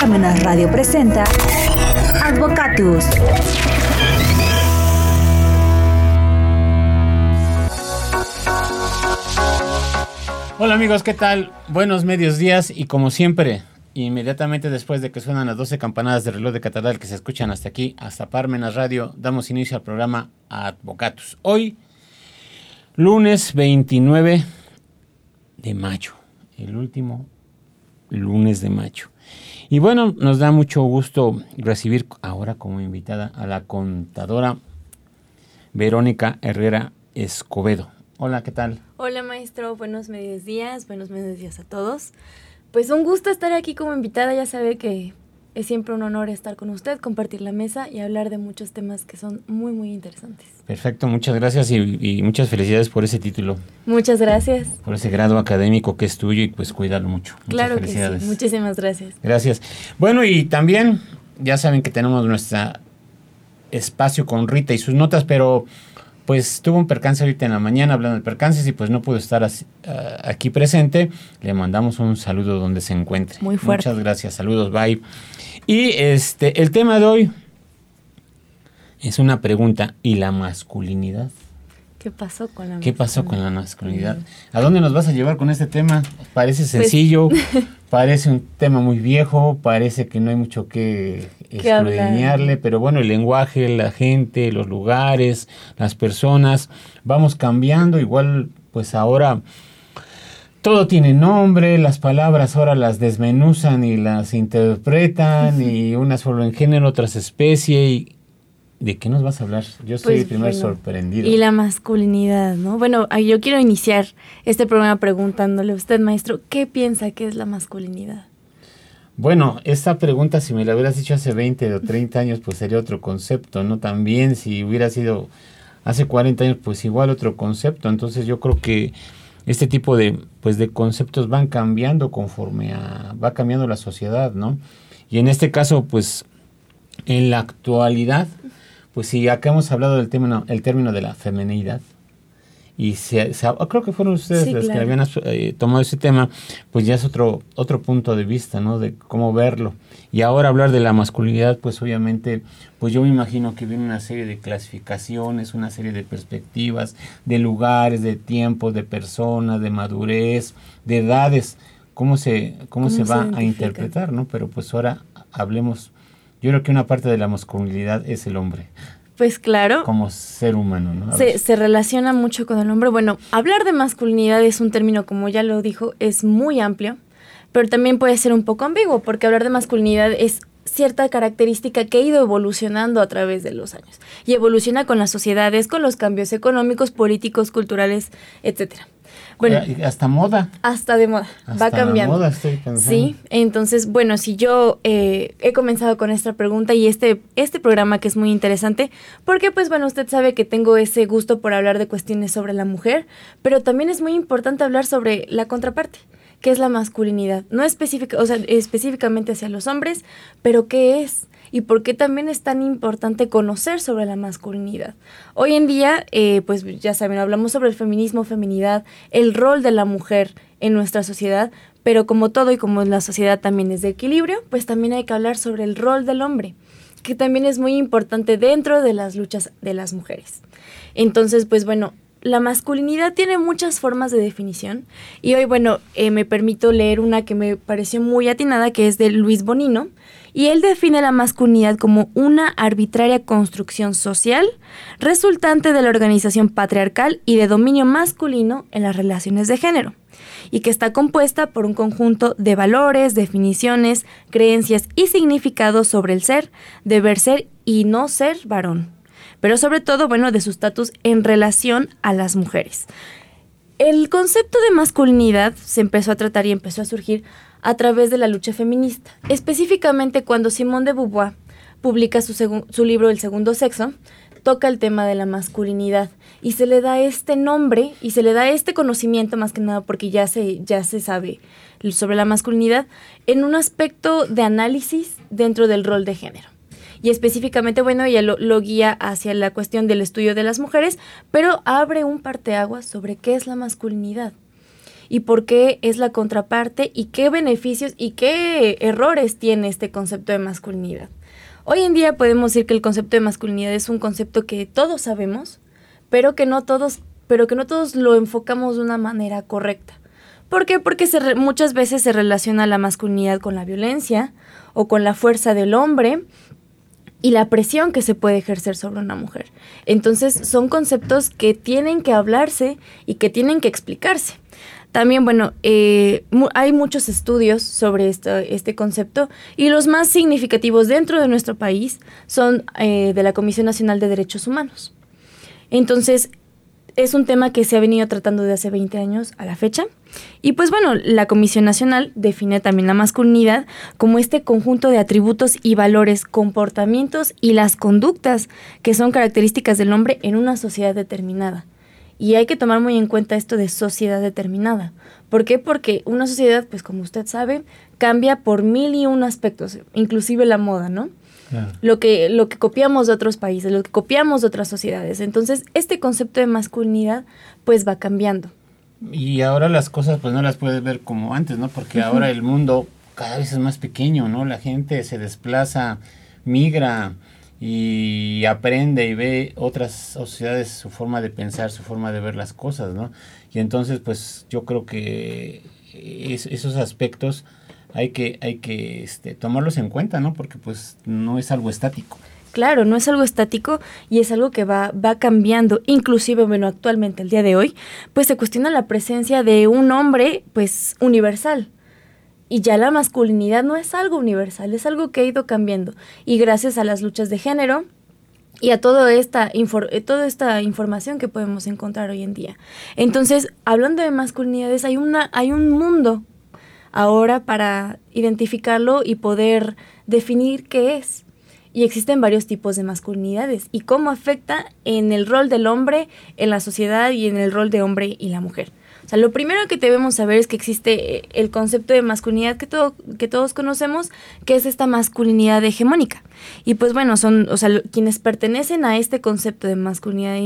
Parmenas Radio presenta Advocatus. Hola amigos, ¿qué tal? Buenos medios días y como siempre, inmediatamente después de que suenan las 12 campanadas de reloj de catedral que se escuchan hasta aquí, hasta Parmenas Radio, damos inicio al programa Advocatus. Hoy, lunes 29 de mayo, el último lunes de mayo. Y bueno, nos da mucho gusto recibir ahora como invitada a la contadora Verónica Herrera Escobedo. Hola, ¿qué tal? Hola maestro, buenos medios días, buenos medios días a todos. Pues un gusto estar aquí como invitada, ya sabe que es siempre un honor estar con usted, compartir la mesa y hablar de muchos temas que son muy, muy interesantes. Perfecto, muchas gracias y, muchas felicidades por ese título. Muchas gracias. Por ese grado académico que es tuyo y pues cuídalo mucho. claro que sí, muchísimas gracias. Gracias. Bueno, y también ya saben que tenemos nuestro espacio con Rita y sus notas, pero pues tuvo un percance ahorita en la mañana hablando de percances y pues no pudo estar ah, aquí presente. Le mandamos un saludo donde se encuentre. Muy fuerte. Muchas gracias, saludos, bye. Y este, el tema de hoy es una pregunta. ¿Y la masculinidad? ¿Qué pasó con la ¿Qué pasó con la masculinidad? ¿A dónde nos vas a llevar con este tema? Parece pues sencillo, parece un tema muy viejo, parece que no hay mucho que escudriñarle, pero bueno, el lenguaje, la gente, los lugares, las personas, vamos cambiando, igual pues ahora todo tiene nombre, las palabras ahora las desmenuzan y las interpretan y unas vuelven género, otras especie y ¿De qué nos vas a hablar? Yo soy el pues, primer sorprendido. Y la masculinidad, ¿no? Bueno, yo quiero iniciar este programa preguntándole a usted, maestro, ¿qué piensa que es la masculinidad? Bueno, esta pregunta, si me la hubieras dicho hace 20 o 30 años, pues sería otro concepto, ¿no? También si hubiera sido hace 40 años, pues igual otro concepto. Entonces yo creo que este tipo de, pues de conceptos van cambiando conforme a, va cambiando la sociedad, ¿no? Y en este caso, pues en la actualidad, pues sí, acá hemos hablado del término, el término de la femenidad, y se, creo que fueron ustedes los que habían eh, tomado ese tema, pues ya es otro, otro punto de vista, ¿no? De cómo verlo. Y ahora hablar de la masculinidad, pues obviamente, pues yo me imagino que viene una serie de clasificaciones, una serie de perspectivas, de lugares, de tiempos, de personas, de madurez, de edades, cómo se, cómo, se va a interpretar, ¿no? Pero pues ahora hablemos, yo creo que una parte de la masculinidad es el hombre. Pues claro. Como ser humano, ¿no? Se, se, relaciona mucho con el hombre. Bueno, hablar de masculinidad es un término, como ya lo dijo, es muy amplio, pero también puede ser un poco ambiguo, porque hablar de masculinidad es cierta característica que ha ido evolucionando a través de los años. Y evoluciona con las sociedades, con los cambios económicos, políticos, culturales, etcétera. Bueno, hasta moda. Hasta de moda, va cambiando. Moda estoy. Sí, entonces, bueno, si yo eh, he comenzado con esta pregunta y este, este programa que es muy interesante, porque pues bueno, usted sabe que tengo ese gusto por hablar de cuestiones sobre la mujer, pero también es muy importante hablar sobre la contraparte que es la masculinidad, no específica, o sea, específicamente hacia los hombres, pero qué es y por qué también es tan importante conocer sobre la masculinidad. Hoy en día, eh, pues ya saben, hablamos sobre el feminismo, feminidad, el rol de la mujer en nuestra sociedad, pero como todo y como la sociedad también es de equilibrio, pues también hay que hablar sobre el rol del hombre, que también es muy importante dentro de las luchas de las mujeres. Entonces, pues bueno, la masculinidad tiene muchas formas de definición. Y hoy, bueno, eh, me permito leer una que me pareció muy atinada, que es de Luis Bonino, y él define la masculinidad como una arbitraria construcción social resultante de la organización patriarcal y de dominio masculino en las relaciones de género, y que está compuesta por un conjunto de valores, definiciones, creencias y significados sobre el ser, deber ser y no ser varón, pero sobre todo, bueno, de su estatus en relación a las mujeres. El concepto de masculinidad se empezó a tratar y empezó a surgir a través de la lucha feminista. Específicamente cuando Simone de Beauvoir publica su, su libro El segundo sexo, toca el tema de la masculinidad y se le da este nombre y se le da este conocimiento más que nada porque ya se, ya se sabe sobre la masculinidad en un aspecto de análisis dentro del rol de género. Y específicamente, bueno, ella lo, guía hacia la cuestión del estudio de las mujeres, pero abre un parteaguas sobre qué es la masculinidad y por qué es la contraparte y qué beneficios y qué errores tiene este concepto de masculinidad. Hoy en día podemos decir que el concepto de masculinidad es un concepto que todos sabemos, pero que no todos, pero que no todos lo enfocamos de una manera correcta. ¿Por qué? Porque muchas veces se relaciona la masculinidad con la violencia o con la fuerza del hombre y la presión que se puede ejercer sobre una mujer. Entonces son conceptos que tienen que hablarse y que tienen que explicarse. También, bueno, eh, hay muchos estudios sobre este concepto y los más significativos dentro de nuestro país son eh, de la Comisión Nacional de Derechos Humanos. Entonces, es un tema que se ha venido tratando de hace 20 años a la fecha. Y pues bueno, la Comisión Nacional define también la masculinidad como este conjunto de atributos y valores, comportamientos y las conductas que son características del hombre en una sociedad determinada. Y hay que tomar muy en cuenta esto de sociedad determinada. ¿Por qué? Porque una sociedad, pues como usted sabe, cambia por mil y un aspectos, inclusive la moda, ¿no? Lo, que, lo que copiamos de otros países, lo que copiamos de otras sociedades. Entonces, este concepto de masculinidad pues va cambiando. Y ahora las cosas pues no las puedes ver como antes, ¿no? Porque ahora el mundo cada vez es más pequeño, ¿no? La gente se desplaza, migra y aprende y ve otras sociedades, su forma de pensar, su forma de ver las cosas, ¿no? Y entonces pues yo creo que esos aspectos hay que, hay que este, tomarlos en cuenta, ¿no? Porque pues no es algo estático. Claro, no es algo estático y es algo que va, va cambiando. Inclusive, bueno, actualmente, el día de hoy, pues se cuestiona la presencia de un hombre, pues, universal. Y ya la masculinidad no es algo universal, es algo que ha ido cambiando. Y gracias a las luchas de género, y a toda esta, eh, toda esta información que podemos encontrar hoy en día. Entonces, hablando de masculinidades, hay, una, hay un mundo ahora para identificarlo y poder definir qué es. Y existen varios tipos de masculinidades y cómo afecta en el rol del hombre, en la sociedad y en el rol de hombre y la mujer. O sea, lo primero que debemos saber es que existe eh, el concepto de masculinidad que, todo, que todos conocemos, que es esta masculinidad hegemónica. Y pues bueno, son, o sea, quienes pertenecen a este concepto de masculinidad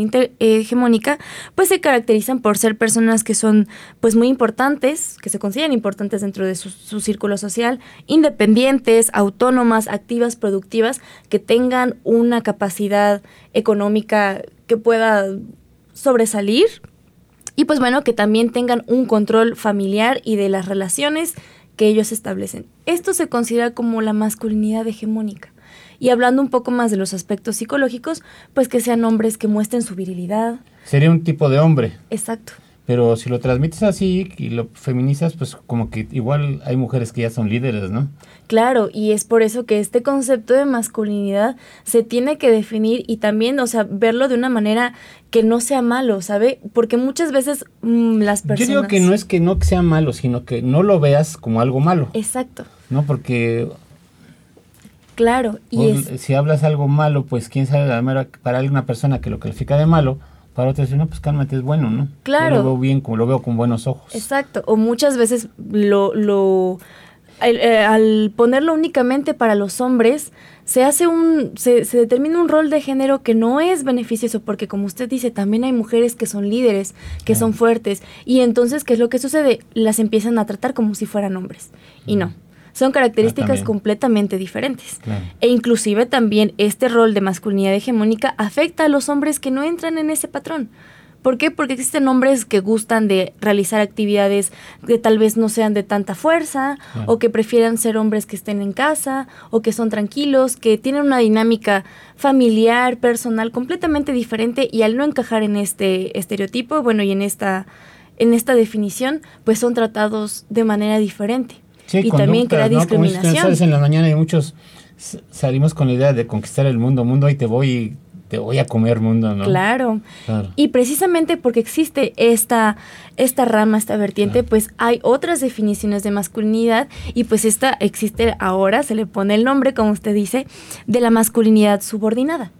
hegemónica, pues se caracterizan por ser personas que son pues muy importantes, que se consideran importantes dentro de su, su círculo social, independientes, autónomas, activas, productivas, que tengan una capacidad económica que pueda sobresalir y pues bueno, que también tengan un control familiar y de las relaciones que ellos establecen. Esto se considera como la masculinidad hegemónica. Y hablando un poco más de los aspectos psicológicos, pues que sean hombres que muestren su virilidad. Sería un tipo de hombre. Exacto. Pero si lo transmites así y lo feminizas, pues como que igual hay mujeres que ya son líderes, ¿no? Claro, y es por eso que este concepto de masculinidad se tiene que definir y también, o sea, verlo de una manera que no sea malo, ¿sabe? Porque muchas veces mm, las personas... Yo digo que no es que no sea malo, sino que no lo veas como algo malo. Exacto. ¿No? Porque... Claro, y Si hablas algo malo, pues quién sabe, para alguna persona que lo califica de malo, para otros no, pues cálmate, es bueno, ¿no? Claro. Yo lo veo bien, lo veo con buenos ojos. Exacto, o muchas veces lo, lo eh, al, ponerlo únicamente para los hombres, se hace un, se, se, determina un rol de género que no es beneficioso, porque como usted dice, también hay mujeres que son líderes, que son fuertes, y entonces, ¿qué es lo que sucede? Las empiezan a tratar como si fueran hombres, y no. Son características ah, completamente diferentes. E inclusive también este rol de masculinidad hegemónica afecta a los hombres que no entran en ese patrón. ¿Por qué? Porque existen hombres que gustan de realizar actividades que tal vez no sean de tanta fuerza, o que prefieran ser hombres que estén en casa, o que son tranquilos, que tienen una dinámica familiar, personal, completamente diferente, y al no encajar en este estereotipo, bueno, y en esta, en esta definición, pues son tratados de manera diferente y también crea discriminación. Como en la mañana y muchos salimos con la idea de conquistar el mundo, mundo, y te voy y te voy a comer mundo, ¿no? Claro. Y precisamente porque existe esta, esta rama, esta vertiente, pues hay otras definiciones de masculinidad y pues esta existe ahora, se le pone el nombre, como usted dice, de la masculinidad subordinada.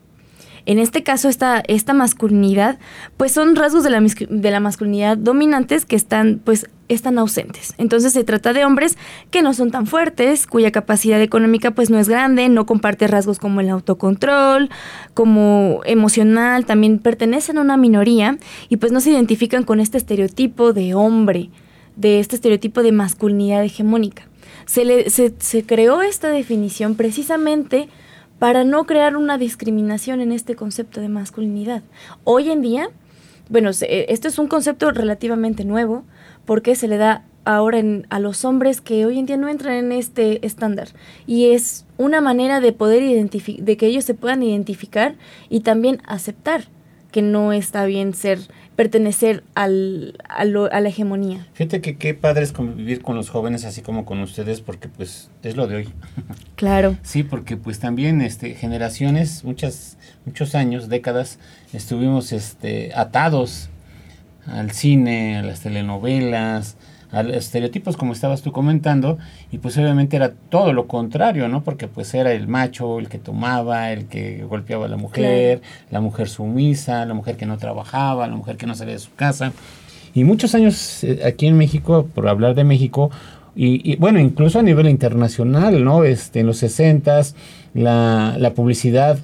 En este caso, esta, esta masculinidad, pues son rasgos de la, de la masculinidad dominantes que están, pues, están ausentes. Entonces se trata de hombres que no son tan fuertes, cuya capacidad económica pues no es grande, no comparte rasgos como el autocontrol, como emocional, también pertenecen a una minoría y pues no se identifican con este estereotipo de hombre de este estereotipo de masculinidad hegemónica. Se, le, se, se creó esta definición precisamente para no crear una discriminación en este concepto de masculinidad. Hoy en día, bueno, esto es un concepto relativamente nuevo porque se le da ahora a los hombres que hoy en día no entran en este estándar y es una manera de poder identificar, de que ellos se puedan identificar y también aceptar que no está bien ser pertenecer al, a, la hegemonía. Fíjate que qué padre es convivir con los jóvenes así como con ustedes porque pues es lo de hoy. Claro. sí, porque pues también este generaciones, muchas muchos años, décadas estuvimos este atados al cine, a las telenovelas, a los estereotipos como estabas tú comentando y pues obviamente era todo lo contrario, ¿no? Porque pues era el macho, el que tomaba, el que golpeaba a la mujer, la mujer sumisa, la mujer que no trabajaba, la mujer que no salía de su casa. Y muchos años eh, aquí en México, por hablar de México, y, bueno, incluso a nivel internacional, ¿no? Este, en los 60 la, la publicidad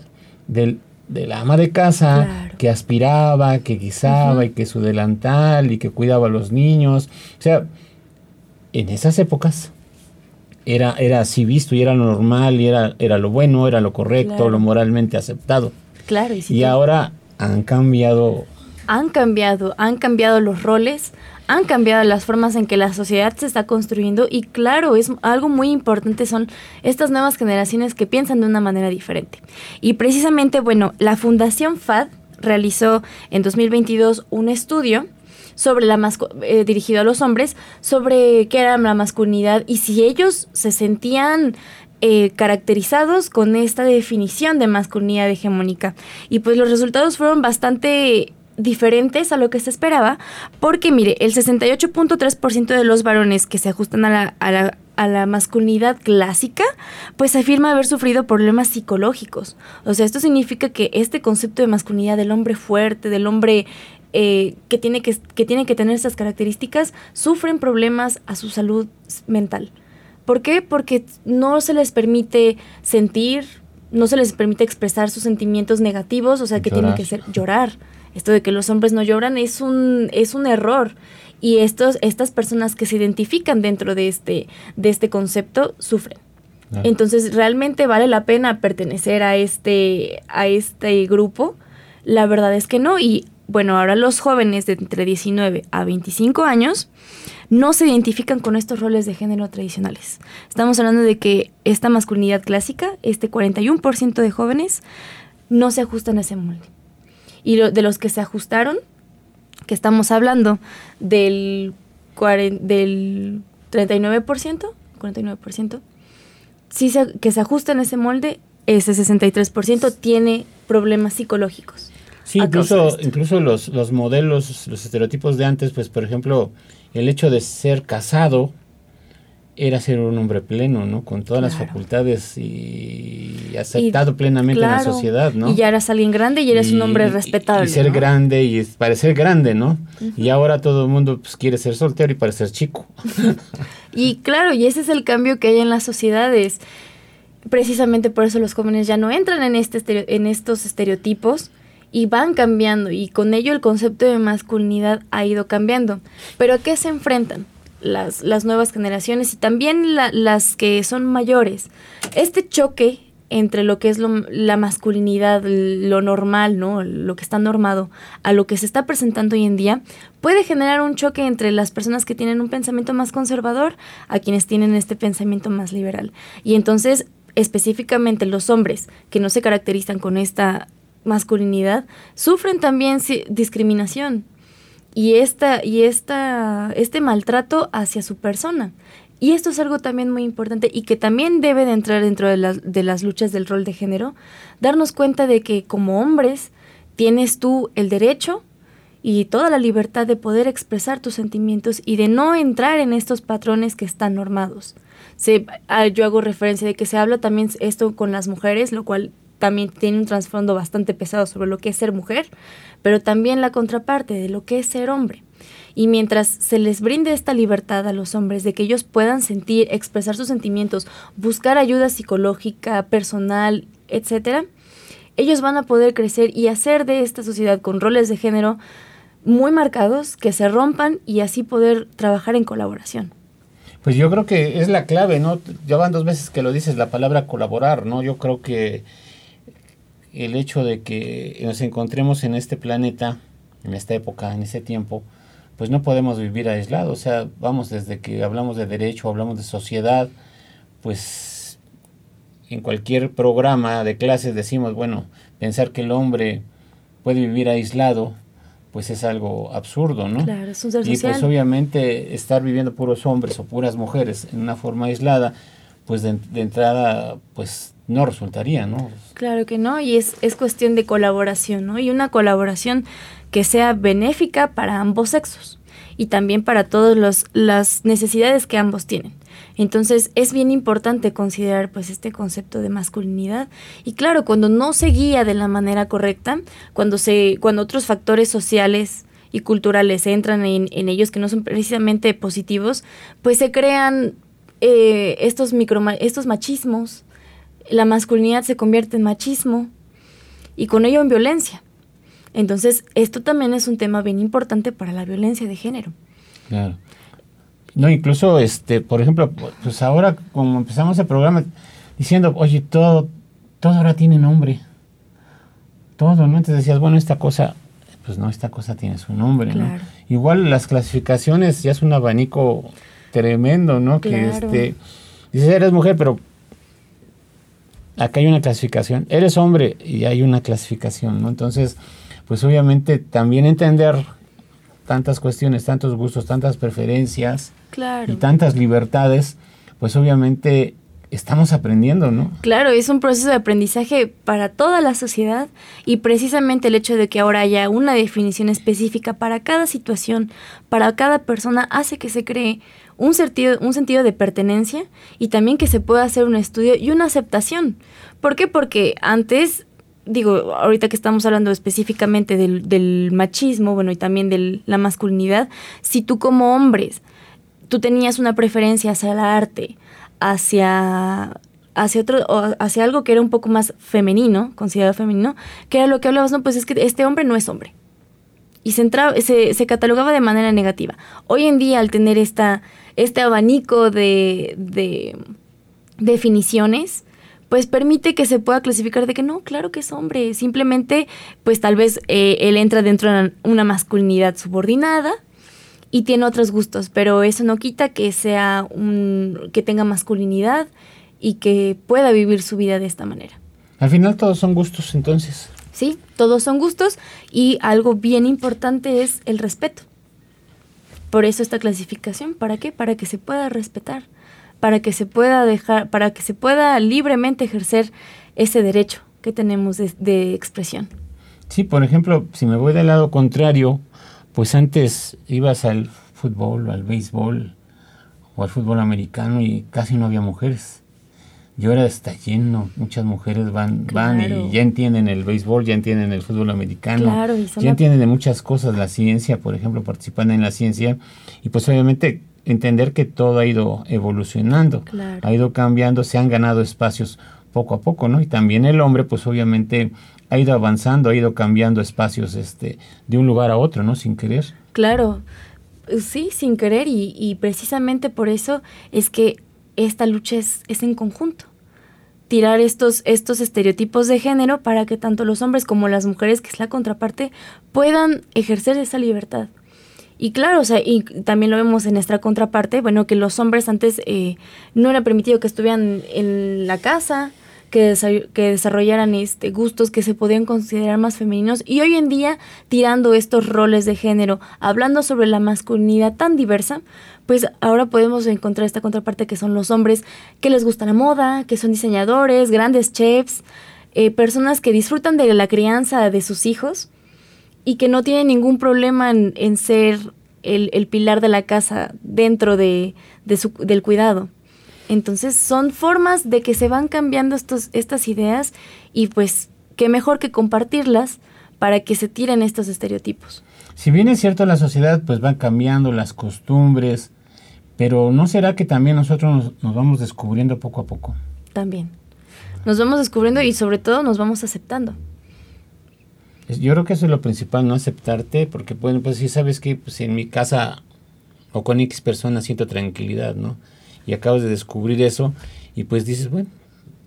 del, de la ama de casa que aspiraba, que guisaba y que su delantal y que cuidaba a los niños. O sea, en esas épocas era, era así visto y era lo normal y era, era lo bueno, era lo correcto, lo moralmente aceptado. Claro. Y, y ahora han cambiado. Han cambiado, han cambiado los roles, han cambiado las formas en que la sociedad se está construyendo y claro, es algo muy importante son estas nuevas generaciones que piensan de una manera diferente. Y precisamente, bueno, la Fundación FAD realizó en 2022 un estudio sobre la eh, dirigido a los hombres sobre qué era la masculinidad y si ellos se sentían eh, caracterizados con esta definición de masculinidad hegemónica. Y pues los resultados fueron bastante diferentes a lo que se esperaba, porque mire, el 68.3% de los varones que se ajustan a la, a la, a la masculinidad clásica, pues afirma haber sufrido problemas psicológicos. O sea, esto significa que este concepto de masculinidad del hombre fuerte, del hombre eh, que, tiene que, que tiene que tener estas características, sufren problemas a su salud mental. ¿Por qué? Porque no se les permite sentir, no se les permite expresar sus sentimientos negativos, o sea, que tienen que ser llorar esto de que los hombres no lloran es un, es un error. Y estos, estas personas que se identifican dentro de este, de este concepto sufren. Entonces, ¿realmente vale la pena pertenecer a este, a este grupo? La verdad es que no. Y bueno, ahora los jóvenes de entre 19 a 25 años no se identifican con estos roles de género tradicionales. Estamos hablando de que esta masculinidad clásica, este 41% de jóvenes, no se ajustan a ese molde y de los que se ajustaron, que estamos hablando del, del 39%, 49%, sí que se ajusta en ese molde, ese 63% tiene problemas psicológicos. Sí, incluso, incluso los, los modelos, los estereotipos de antes, pues por ejemplo, el hecho de ser casado era ser un hombre pleno, ¿no? Con todas las facultades y aceptado plenamente en la sociedad, ¿no? Y ya eras alguien grande y eres un hombre respetable. Y, ser grande y parecer grande, ¿no? Y ahora todo el mundo pues, quiere ser soltero y parecer chico. y claro, y ese es el cambio que hay en las sociedades. Precisamente por eso los jóvenes ya no entran en, este en estos estereotipos y van cambiando y con ello el concepto de masculinidad ha ido cambiando. Pero ¿a qué se enfrentan? Las, las nuevas generaciones y también las que son mayores. Este choque entre lo que es la masculinidad, lo normal, ¿no? Lo que está normado, a lo que se está presentando hoy en día, puede generar un choque entre las personas que tienen un pensamiento más conservador a quienes tienen este pensamiento más liberal. Y entonces, específicamente los hombres que no se caracterizan con esta masculinidad, sufren también discriminación y, esta, y esta, este maltrato hacia su persona. Y esto es algo también muy importante y que también debe de entrar dentro de, las, de las luchas del rol de género, darnos cuenta de que como hombres tienes tú el derecho y toda la libertad de poder expresar tus sentimientos y de no entrar en estos patrones que están normados. Se, ah, yo hago referencia de que se habla también esto con las mujeres, lo cual también tiene un trasfondo bastante pesado sobre lo que es ser mujer, pero también la contraparte de lo que es ser hombre. Y mientras se les brinde esta libertad a los hombres de que ellos puedan sentir, expresar sus sentimientos, buscar ayuda psicológica, personal, etcétera, ellos van a poder crecer y hacer de esta sociedad con roles de género muy marcados, que se rompan y así poder trabajar en colaboración. Pues yo creo que es la clave, ¿no? Ya van dos veces que lo dices, la palabra colaborar, ¿no? Yo creo que el hecho de que nos encontremos en este planeta, en esta época, en ese tiempo, pues no podemos vivir aislados. O sea, vamos, desde que hablamos de derecho, hablamos de sociedad, pues en cualquier programa de clases decimos, bueno, pensar que el hombre puede vivir aislado, pues es algo absurdo, ¿no? Claro, es un ser y pues obviamente estar viviendo puros hombres o puras mujeres en una forma aislada, pues de, entrada, pues no resultaría, ¿no? Claro que no, y es, es cuestión de colaboración, ¿no? Y una colaboración que sea benéfica para ambos sexos y también para todas las necesidades que ambos tienen. Entonces es bien importante considerar pues este concepto de masculinidad y claro, cuando no se guía de la manera correcta, cuando, se, cuando otros factores sociales y culturales entran en, ellos que no son precisamente positivos, pues se crean eh, estos, micro, estos machismos, la masculinidad se convierte en machismo y con ello en violencia. Entonces, esto también es un tema bien importante para la violencia de género. Claro. No, incluso, este, por ejemplo, pues ahora como empezamos el programa diciendo, oye, todo, todo ahora tiene nombre. Todo, ¿no? Entonces decías, bueno, esta cosa, pues no, esta cosa tiene su nombre, ¿no? Igual las clasificaciones ya es un abanico tremendo, ¿no? Que este, dices, eres mujer, pero acá hay una clasificación. Eres hombre y hay una clasificación, ¿no? Entonces, pues obviamente también entender tantas cuestiones, tantos gustos, tantas preferencias y tantas libertades, pues obviamente estamos aprendiendo, ¿no? Claro, es un proceso de aprendizaje para toda la sociedad y precisamente el hecho de que ahora haya una definición específica para cada situación, para cada persona, hace que se cree un sentido, un sentido de pertenencia y también que se pueda hacer un estudio y una aceptación. ¿Por qué? Porque antes digo, ahorita que estamos hablando específicamente del, machismo, bueno, y también de la masculinidad, si tú como hombres, tú tenías una preferencia hacia el arte, hacia hacia otro hacia algo que era un poco más femenino, considerado femenino, que era lo que hablabas, no, pues es que este hombre no es hombre. Y se, entraba, se, se catalogaba de manera negativa. Hoy en día, al tener esta, este abanico de, de definiciones, pues permite que se pueda clasificar de que no, claro que es hombre, simplemente pues tal vez eh, él entra dentro de una masculinidad subordinada y tiene otros gustos, pero eso no quita que sea un que tenga masculinidad y que pueda vivir su vida de esta manera. Al final todos son gustos entonces. Sí, todos son gustos y algo bien importante es el respeto. Por eso esta clasificación, ¿para qué? Para que se pueda respetar para que se pueda dejar, para que se pueda libremente ejercer ese derecho que tenemos de, expresión. Sí, por ejemplo, si me voy del lado contrario, pues antes ibas al fútbol, al béisbol o al fútbol americano y casi no había mujeres. Y ahora está lleno, muchas mujeres van, van y ya entienden el béisbol, ya entienden el fútbol americano, ya entienden de muchas cosas, la ciencia, por ejemplo, participan en la ciencia y pues obviamente entender que todo ha ido evolucionando, ha ido cambiando, se han ganado espacios poco a poco, ¿no? Y también el hombre, pues obviamente ha ido avanzando, ha ido cambiando espacios este, de un lugar a otro, ¿no? Sin querer. Claro, sí, sin querer y, y precisamente por eso es que esta lucha es, es en conjunto tirar estos, estos estereotipos de género para que tanto los hombres como las mujeres, que es la contraparte, puedan ejercer esa libertad. Y claro, o sea, y también lo vemos en nuestra contraparte, bueno, que los hombres antes eh, no era permitido que estuvieran en la casa, que, que desarrollaran este, gustos que se podían considerar más femeninos. Y hoy en día, tirando estos roles de género, hablando sobre la masculinidad tan diversa, pues ahora podemos encontrar esta contraparte que son los hombres que les gusta la moda, que son diseñadores, grandes chefs, eh, personas que disfrutan de la crianza de sus hijos y que no tiene ningún problema en, ser el, pilar de la casa dentro de, su, del cuidado. Entonces son formas de que se van cambiando estos, estas ideas y pues qué mejor que compartirlas para que se tiren estos estereotipos. Si bien es cierto la sociedad pues va cambiando las costumbres, pero ¿no será que también nosotros nos, nos vamos descubriendo poco a poco? También. Nos vamos descubriendo y sobre todo nos vamos aceptando. Yo creo que eso es lo principal, no aceptarte, porque bueno, pues si sabes que pues, en mi casa o con X personas siento tranquilidad, ¿no? Y acabas de descubrir eso y pues dices, bueno,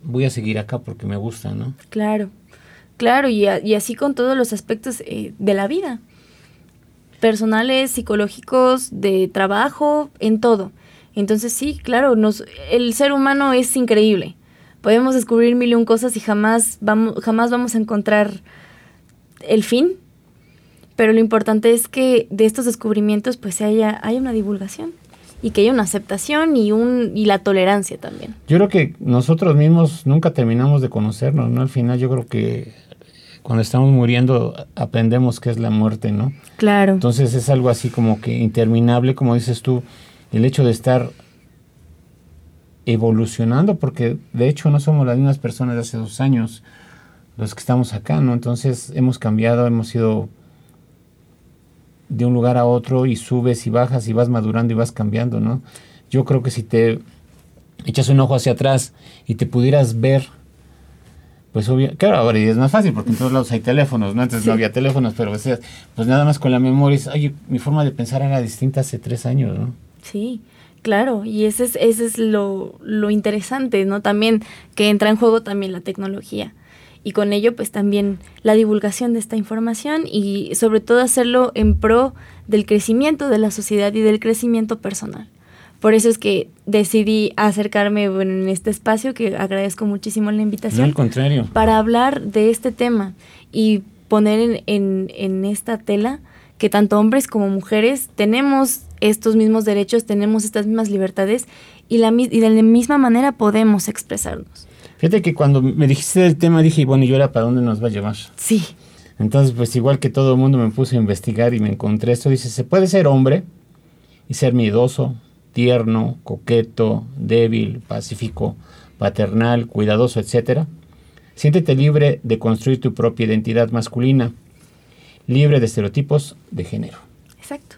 voy a seguir acá porque me gusta, ¿no? Claro, claro, y, y así con todos los aspectos eh, de la vida, personales, psicológicos, de trabajo, en todo. Entonces sí, claro, nos, el ser humano es increíble. Podemos descubrir mil y un cosas y jamás vamos, jamás vamos a encontrar el fin, pero lo importante es que de estos descubrimientos pues haya, haya una divulgación y que haya una aceptación y, un, y la tolerancia también. Yo creo que nosotros mismos nunca terminamos de conocernos, ¿no? Al final yo creo que cuando estamos muriendo aprendemos qué es la muerte, ¿no? Claro. Entonces es algo así como que interminable, como dices tú, el hecho de estar evolucionando, porque de hecho no somos las mismas personas de hace dos años los que estamos acá, ¿no? Entonces hemos cambiado, hemos ido de un lugar a otro y subes y bajas y vas madurando y vas cambiando, ¿no? Yo creo que si te echas un ojo hacia atrás y te pudieras ver, pues obvio, claro, ahora es más fácil porque en todos lados hay teléfonos, ¿no? Antes no había teléfonos, pero pues, pues nada más con la memoria, es, oye, mi forma de pensar era distinta hace tres años, ¿no? Sí, claro, y ese es, ese es lo, lo interesante, ¿no? También que entra en juego también la tecnología y con ello pues también la divulgación de esta información y sobre todo hacerlo en pro del crecimiento de la sociedad y del crecimiento personal. Por eso es que decidí acercarme en este espacio, que agradezco muchísimo la invitación. al contrario. Para hablar de este tema y poner en, en esta tela que tanto hombres como mujeres tenemos estos mismos derechos, tenemos estas mismas libertades y, la, y de la misma manera podemos expresarnos. Fíjate que cuando me dijiste el tema dije, bueno, ¿y ahora para dónde nos va a llevar? Sí. Entonces, pues igual que todo el mundo me puse a investigar y me encontré esto. Dice, se puede ser hombre y ser miedoso, tierno, coqueto, débil, pacífico, paternal, cuidadoso, etc. Siéntete libre de construir tu propia identidad masculina, libre de estereotipos de género. Exacto.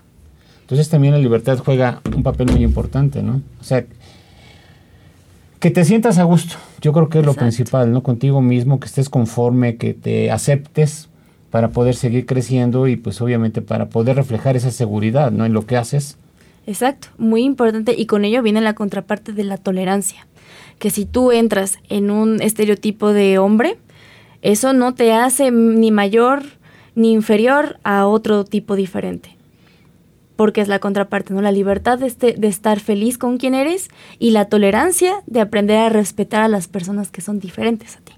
Entonces también la libertad juega un papel muy importante, ¿no? O sea, que te sientas a gusto. Yo creo que es lo principal, ¿no? Contigo mismo, que estés conforme, que te aceptes para poder seguir creciendo y pues obviamente para poder reflejar esa seguridad, ¿no? En lo que haces. Exacto, muy importante y con ello viene la contraparte de la tolerancia, que si tú entras en un estereotipo de hombre, eso no te hace ni mayor ni inferior a otro tipo diferente porque es la contraparte, ¿no? La libertad de, este, de estar feliz con quien eres y la tolerancia de aprender a respetar a las personas que son diferentes a ti.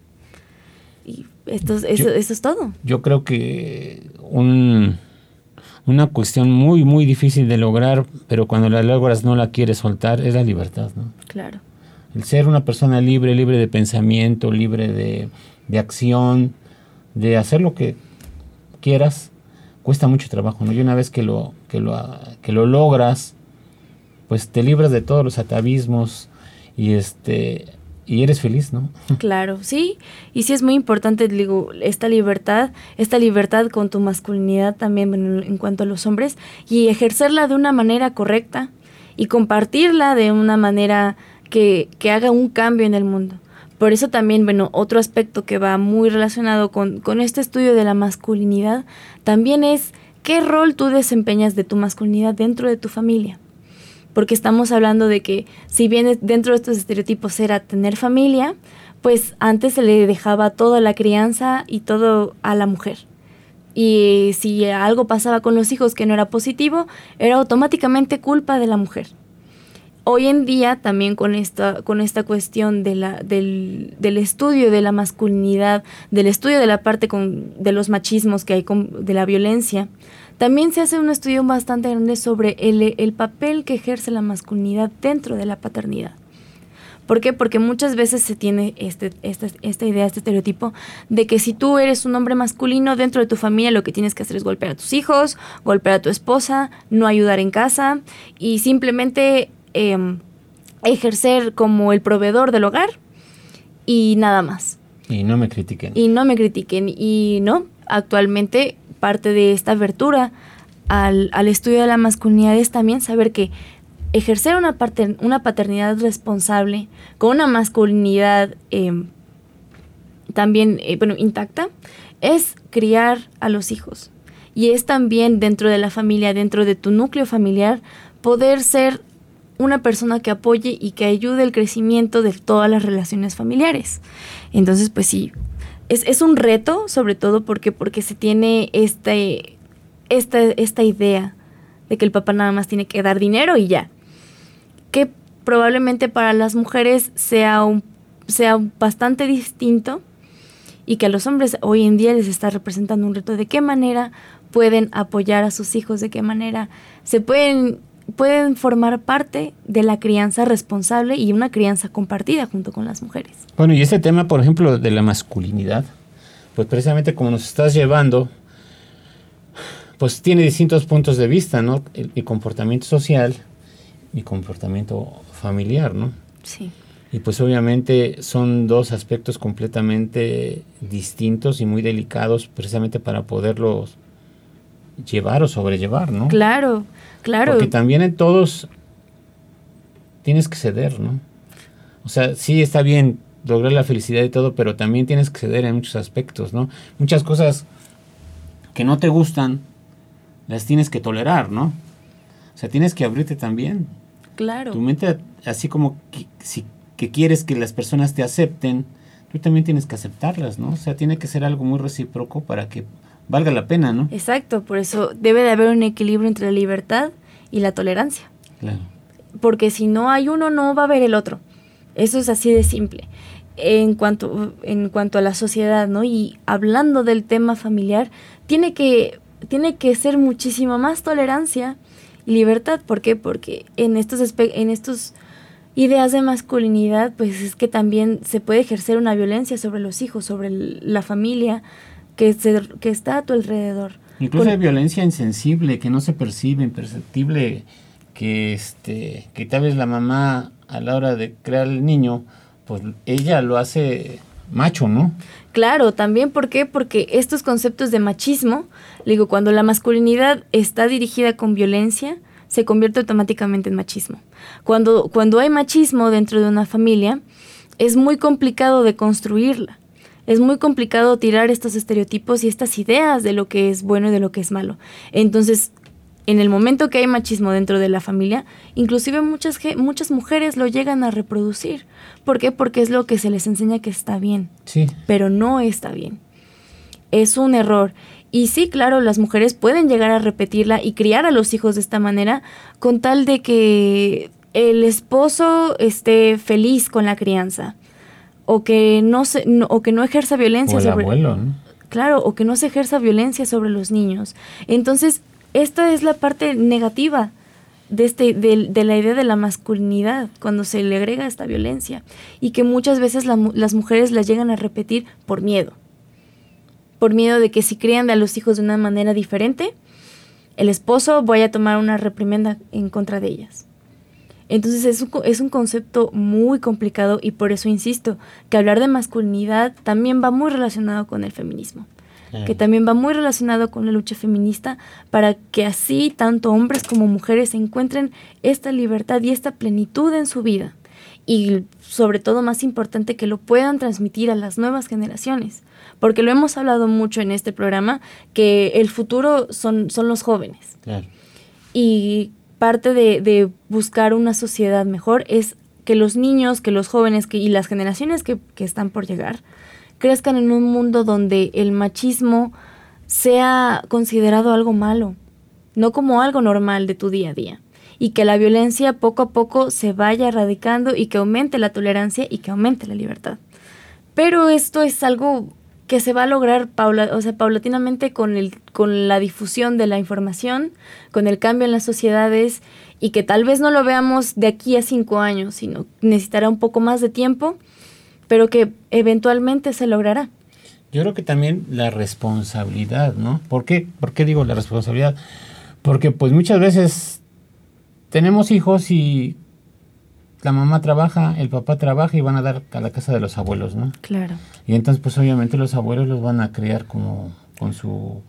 Y esto, eso, eso es todo. Yo creo que un, una cuestión muy, muy difícil de lograr, pero cuando la logras no la quieres soltar, es la libertad, ¿no? Claro. El ser una persona libre, libre de pensamiento, libre de, de acción, de hacer lo que quieras, cuesta mucho trabajo, ¿no? Y una vez que lo, que lo, que lo logras, pues te libras de todos los atavismos y este y eres feliz, ¿no? Claro, sí, y sí es muy importante, digo, esta libertad, esta libertad con tu masculinidad también en cuanto a los hombres y ejercerla de una manera correcta y compartirla de una manera que, que haga un cambio en el mundo. Por eso también, bueno, otro aspecto que va muy relacionado con, con este estudio de la masculinidad también es qué rol tú desempeñas de tu masculinidad dentro de tu familia. Porque estamos hablando de que si bien dentro de estos estereotipos era tener familia, pues antes se le dejaba toda la crianza y todo a la mujer. Y si algo pasaba con los hijos que no era positivo, era automáticamente culpa de la mujer hoy en día también con esta, con esta cuestión del, del, estudio de la masculinidad, del estudio de la parte con, de los machismos que hay con, de la violencia, también se hace un estudio bastante grande sobre el, el papel que ejerce la masculinidad dentro de la paternidad. ¿Por qué? Porque muchas veces se tiene este, esta, esta idea, este estereotipo de que si tú eres un hombre masculino dentro de tu familia, lo que tienes que hacer es golpear a tus hijos, golpear a tu esposa, no ayudar en casa y simplemente Em, ejercer como el proveedor del hogar y nada más. Y no me critiquen. Y no me critiquen. Y no, actualmente parte de esta abertura al, estudio de la masculinidad es también saber que ejercer una, una paternidad responsable con una masculinidad em, también, eh, bueno, intacta, es criar a los hijos. Y es también dentro de la familia, dentro de tu núcleo familiar, poder ser una persona que apoye y que ayude el crecimiento de todas las relaciones familiares. Entonces, pues sí, es, un reto, sobre todo porque, porque se tiene este, esta, esta idea de que el papá nada más tiene que dar dinero y ya. Que probablemente para las mujeres sea, sea bastante distinto y que a los hombres hoy en día les está representando un reto de qué manera pueden apoyar a sus hijos, de qué manera se pueden pueden formar parte de la crianza responsable y una crianza compartida junto con las mujeres. Bueno, y ese tema, por ejemplo, de la masculinidad, pues precisamente como nos estás llevando, pues tiene distintos puntos de vista, ¿no? El, comportamiento social, mi comportamiento familiar, ¿no? Sí. Y pues obviamente son dos aspectos completamente distintos y muy delicados precisamente para poderlos llevar o sobrellevar, ¿no? Claro, claro. Porque también en todos tienes que ceder, ¿no? O sea, sí está bien lograr la felicidad y todo, pero también tienes que ceder en muchos aspectos, ¿no? Muchas cosas que no te gustan, las tienes que tolerar, ¿no? O sea, tienes que abrirte también. Claro. Tu mente, así como que, si que quieres que las personas te acepten, tú también tienes que aceptarlas, ¿no? O sea, tiene que ser algo muy recíproco para que valga la pena, ¿no? Exacto, por eso debe de haber un equilibrio entre la libertad y la tolerancia. Claro. Porque si no hay uno, no va a haber el otro. Eso es así de simple. En cuanto, en cuanto a la sociedad, ¿no? Y hablando del tema familiar, tiene que, tiene que ser muchísimo más tolerancia y libertad. ¿Por qué? Porque en estos, en estos ideas de masculinidad, pues es que también se puede ejercer una violencia sobre los hijos, sobre la familia que, que está a tu alrededor. Incluso hay violencia insensible, que no se percibe, imperceptible, que, este, que tal vez la mamá a la hora de crear el niño, pues ella lo hace macho, ¿no? Claro, también ¿por qué? Porque estos conceptos de machismo, digo, cuando la masculinidad está dirigida con violencia, se convierte automáticamente en machismo. Cuando, cuando hay machismo dentro de una familia, es muy complicado de construirla. Es muy complicado tirar estos estereotipos y estas ideas de lo que es bueno y de lo que es malo. Entonces, en el momento que hay machismo dentro de la familia, inclusive muchas, muchas mujeres lo llegan a reproducir. ¿Por qué? Porque es lo que se les enseña que está bien. Sí. Pero no está bien. Es un error. Y sí, claro, las mujeres pueden llegar a repetirla y criar a los hijos de esta manera con tal de que el esposo esté feliz con la crianza o que no se, o que no ejerza violencia o el sobre abuelo, ¿no? Claro, o que no se ejerza violencia sobre los niños. Entonces, esta es la parte negativa de, este, de, de, la idea de la masculinidad, cuando se le agrega esta violencia, y que muchas veces las mujeres la llegan a repetir por miedo por miedo de que si crían a los hijos de una manera diferente, el esposo vaya a tomar una reprimenda en contra de ellas. Entonces es un, es un concepto muy complicado y por eso insisto que hablar de masculinidad también va muy relacionado con el feminismo, que también va muy relacionado con la lucha feminista para que así tanto hombres como mujeres encuentren esta libertad y esta plenitud en su vida y sobre todo más importante que lo puedan transmitir a las nuevas generaciones porque lo hemos hablado mucho en este programa, que el futuro son, son los jóvenes. Y parte de, buscar una sociedad mejor es que los niños, que los jóvenes y las generaciones que, que están por llegar crezcan en un mundo donde el machismo sea considerado algo malo, no como algo normal de tu día a día. Y que la violencia poco a poco se vaya erradicando y que aumente la tolerancia y que aumente la libertad. Pero esto es algo que se va a lograr paula, o sea, paulatinamente con, el, con la difusión de la información, con el cambio en las sociedades y que tal vez no lo veamos de aquí a cinco años, sino necesitará un poco más de tiempo, pero que eventualmente se logrará. Yo creo que también la responsabilidad, ¿no? ¿Por qué, ¿Por qué digo la responsabilidad? Porque pues muchas veces tenemos hijos y la mamá trabaja, el papá trabaja y van a dar a la casa de los abuelos, ¿no? Claro. Y entonces, pues obviamente los abuelos los van a criar como con su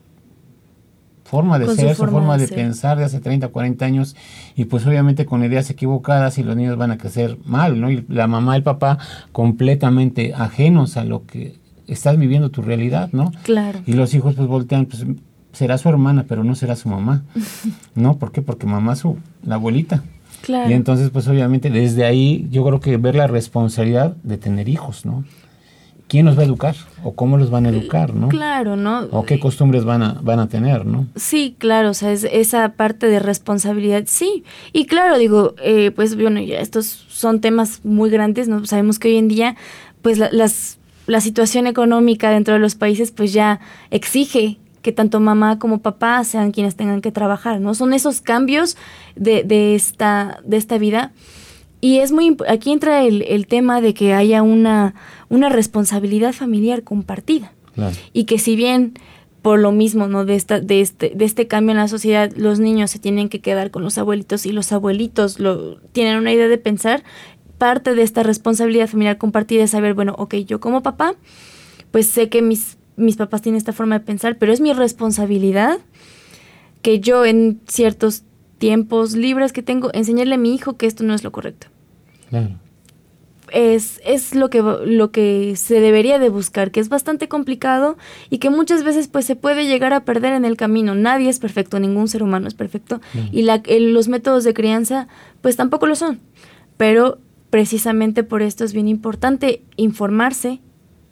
forma de ser, su forma, de, pensar de hace 30, 40 años y pues obviamente con ideas equivocadas y los niños van a crecer mal, ¿no? Y la mamá y el papá completamente ajenos a lo que estás viviendo tu realidad, ¿no? Claro. Y los hijos pues voltean, pues será su hermana, pero no será su mamá, ¿no? ¿Por qué? Porque mamá es su, la abuelita. Claro. Y entonces, pues obviamente desde ahí yo creo que ver la responsabilidad de tener hijos, ¿no? ¿Quién los va a educar? ¿O cómo los van a educar, no? Claro, ¿no? ¿O qué costumbres van a, van a tener, no? Sí, claro, o sea, es esa parte de responsabilidad, sí. Y claro, digo, eh, pues bueno, ya estos son temas muy grandes, ¿no? Sabemos que hoy en día, pues la, las, la situación económica dentro de los países, pues ya exige que tanto mamá como papá sean quienes tengan que trabajar, ¿no? Son esos cambios de, de esta, de esta vida. Y es muy aquí entra el, el, tema de que haya una, una responsabilidad familiar compartida. Claro. Y que si bien por lo mismo, ¿no? De esta, de este, de este cambio en la sociedad, los niños se tienen que quedar con los abuelitos y los abuelitos lo, tienen una idea de pensar, parte de esta responsabilidad familiar compartida es saber, bueno, ok, yo como papá, pues sé que mis, mis papás tienen esta forma de pensar, pero es mi responsabilidad que yo en ciertos tiempos libres que tengo, enseñarle a mi hijo que esto no es lo correcto. Claro. Es, es lo, que, lo que se debería de buscar, que es bastante complicado y que muchas veces pues se puede llegar a perder en el camino. Nadie es perfecto, ningún ser humano es perfecto y la, el- los métodos de crianza pues tampoco lo son. Pero precisamente por esto es bien importante informarse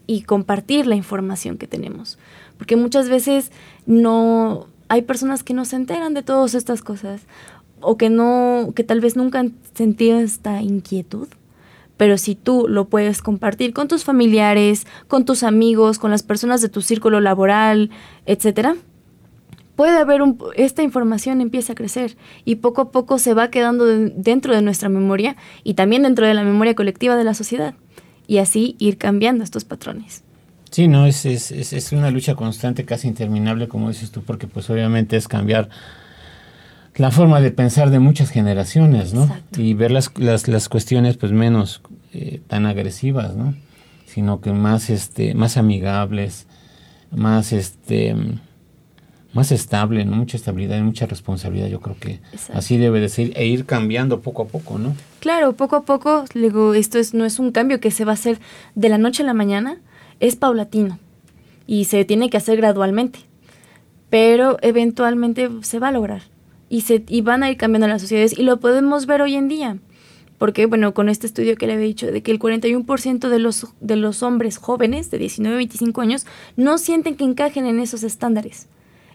y compartir la información que tenemos. Porque muchas veces no hay personas que no se enteran de todas estas cosas o que no que tal vez nunca han sentido esta inquietud. Pero si tú lo puedes compartir con tus familiares, con tus amigos, con las personas de tu círculo laboral, etcétera, puede haber esta información empieza a crecer y poco a poco se va quedando de- dentro de nuestra memoria y también dentro de la memoria colectiva de la sociedad y así ir cambiando estos patrones. Sí, no, es, es, es, es una lucha constante, casi interminable, como dices tú, porque pues obviamente es cambiar la forma de pensar de muchas generaciones, ¿no? Exacto. Y ver las, las, las cuestiones pues menos eh, tan agresivas, ¿no? Sino que más, este, más amigables, más, este, más estable, ¿no? Mucha estabilidad y mucha responsabilidad, yo creo que Exacto. así debe de ser, e ir cambiando poco a poco, ¿no? Claro, poco a poco, digo, esto es, no es un cambio que se va a hacer de la noche a la mañana, es paulatino y se tiene que hacer gradualmente, pero eventualmente se va a lograr y, se, y van a ir cambiando las sociedades y lo podemos ver hoy en día. Porque, bueno, con este estudio que le había dicho, de que el 41% de los, de los hombres jóvenes de 19 a 25 años no sienten que encajen en esos estándares.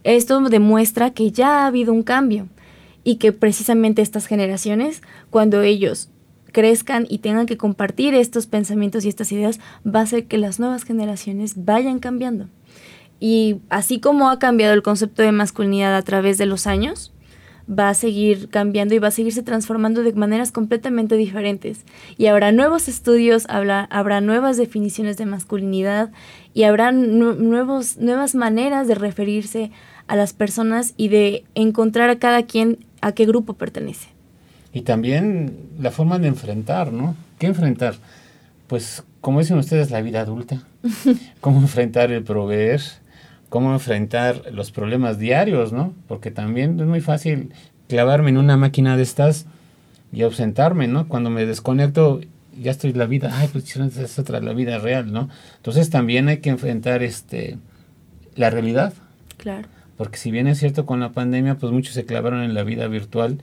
Esto demuestra que ya ha habido un cambio y que precisamente estas generaciones, cuando ellos crezcan y tengan que compartir estos pensamientos y estas ideas, va a hacer que las nuevas generaciones vayan cambiando. Y así como ha cambiado el concepto de masculinidad a través de los años, va a seguir cambiando y va a seguirse transformando de maneras completamente diferentes. Y habrá nuevos estudios, habrá, habrá nuevas definiciones de masculinidad y habrá nu- nuevos, nuevas maneras de referirse a las personas y de encontrar a cada quien a qué grupo pertenece. Y también la forma de enfrentar, ¿no? ¿Qué enfrentar? Pues, como dicen ustedes, la vida adulta. ¿Cómo enfrentar el proveer? ¿Cómo enfrentar los problemas diarios, ¿no? Porque también es muy fácil clavarme en una máquina de estas y ausentarme, ¿no? Cuando me desconecto, ya estoy la vida, ay, pues es otra, la vida real, ¿no? Entonces también hay que enfrentar este, la realidad. Claro. Porque si bien es cierto con la pandemia, pues muchos se clavaron en la vida virtual,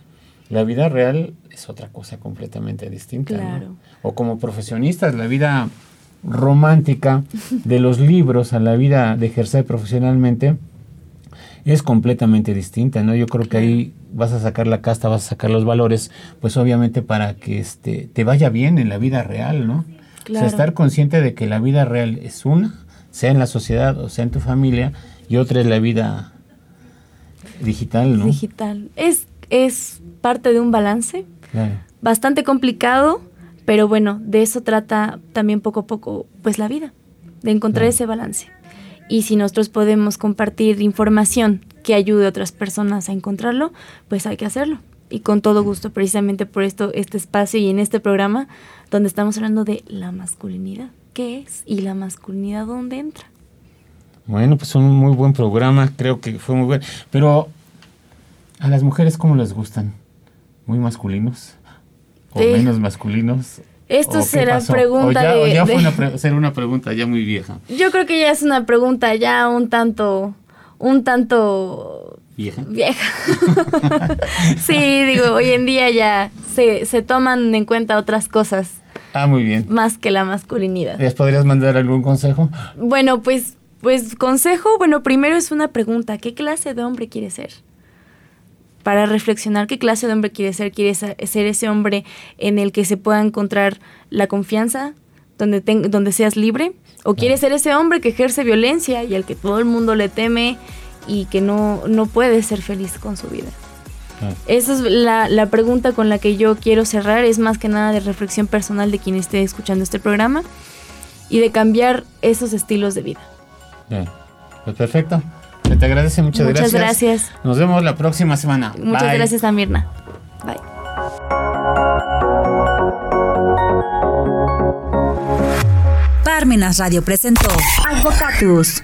la vida real es otra cosa completamente distinta. ¿no? Claro. O como profesionistas, la vida romántica de los libros a la vida de ejercer profesionalmente es completamente distinta, ¿no? Yo creo que ahí vas a sacar la casta, vas a sacar los valores, pues obviamente para que este te vaya bien en la vida real, ¿no? O sea, Claro. estar consciente de que la vida real es una, sea en la sociedad o sea en tu familia, y otra es la vida digital, ¿no? Digital. Es, es parte de un balance Claro. bastante complicado, pero bueno, de eso trata también poco a poco pues la vida, de encontrar Claro. ese balance. Y si nosotros podemos compartir información que ayude a otras personas a encontrarlo, pues hay que hacerlo. Y con todo gusto, precisamente por esto, este espacio y en este programa, donde estamos hablando de la masculinidad. ¿Qué es? Y la masculinidad, ¿dónde entra? Bueno, pues un muy buen programa, creo que fue muy bueno. Pero, ¿a las mujeres cómo les gustan? ¿Muy masculinos? ¿O Sí. menos masculinos? Esto ¿O será pregunta o ya, o de- ya fue de- una, pre- será una pregunta ya muy vieja. Yo creo que ya es una pregunta ya un tanto, un tanto ¿Vieja? vieja. sí, digo, hoy en día ya se, se toman en cuenta otras cosas Ah, muy bien. más que la masculinidad. ¿Les podrías mandar algún consejo? Bueno, pues, pues consejo, bueno, primero es una pregunta, ¿qué clase de hombre quieres ser? Para reflexionar qué clase de hombre quieres ser, quieres ser ese hombre en el que se pueda encontrar la confianza, donde, donde seas libre, o quieres ser ese hombre que ejerce violencia y al que todo el mundo le teme y que no, no puede ser feliz con su vida. Esa es la, la pregunta con la que yo quiero cerrar, es más que nada de reflexión personal de quien esté escuchando este programa y de cambiar esos estilos de vida. Bien. Pues perfecto. Se te agradece, muchas, Muchas gracias. gracias. Nos vemos la próxima semana. Muchas Bye. gracias a Mirna. Bye. Parmenas Radio presentó Advocatus.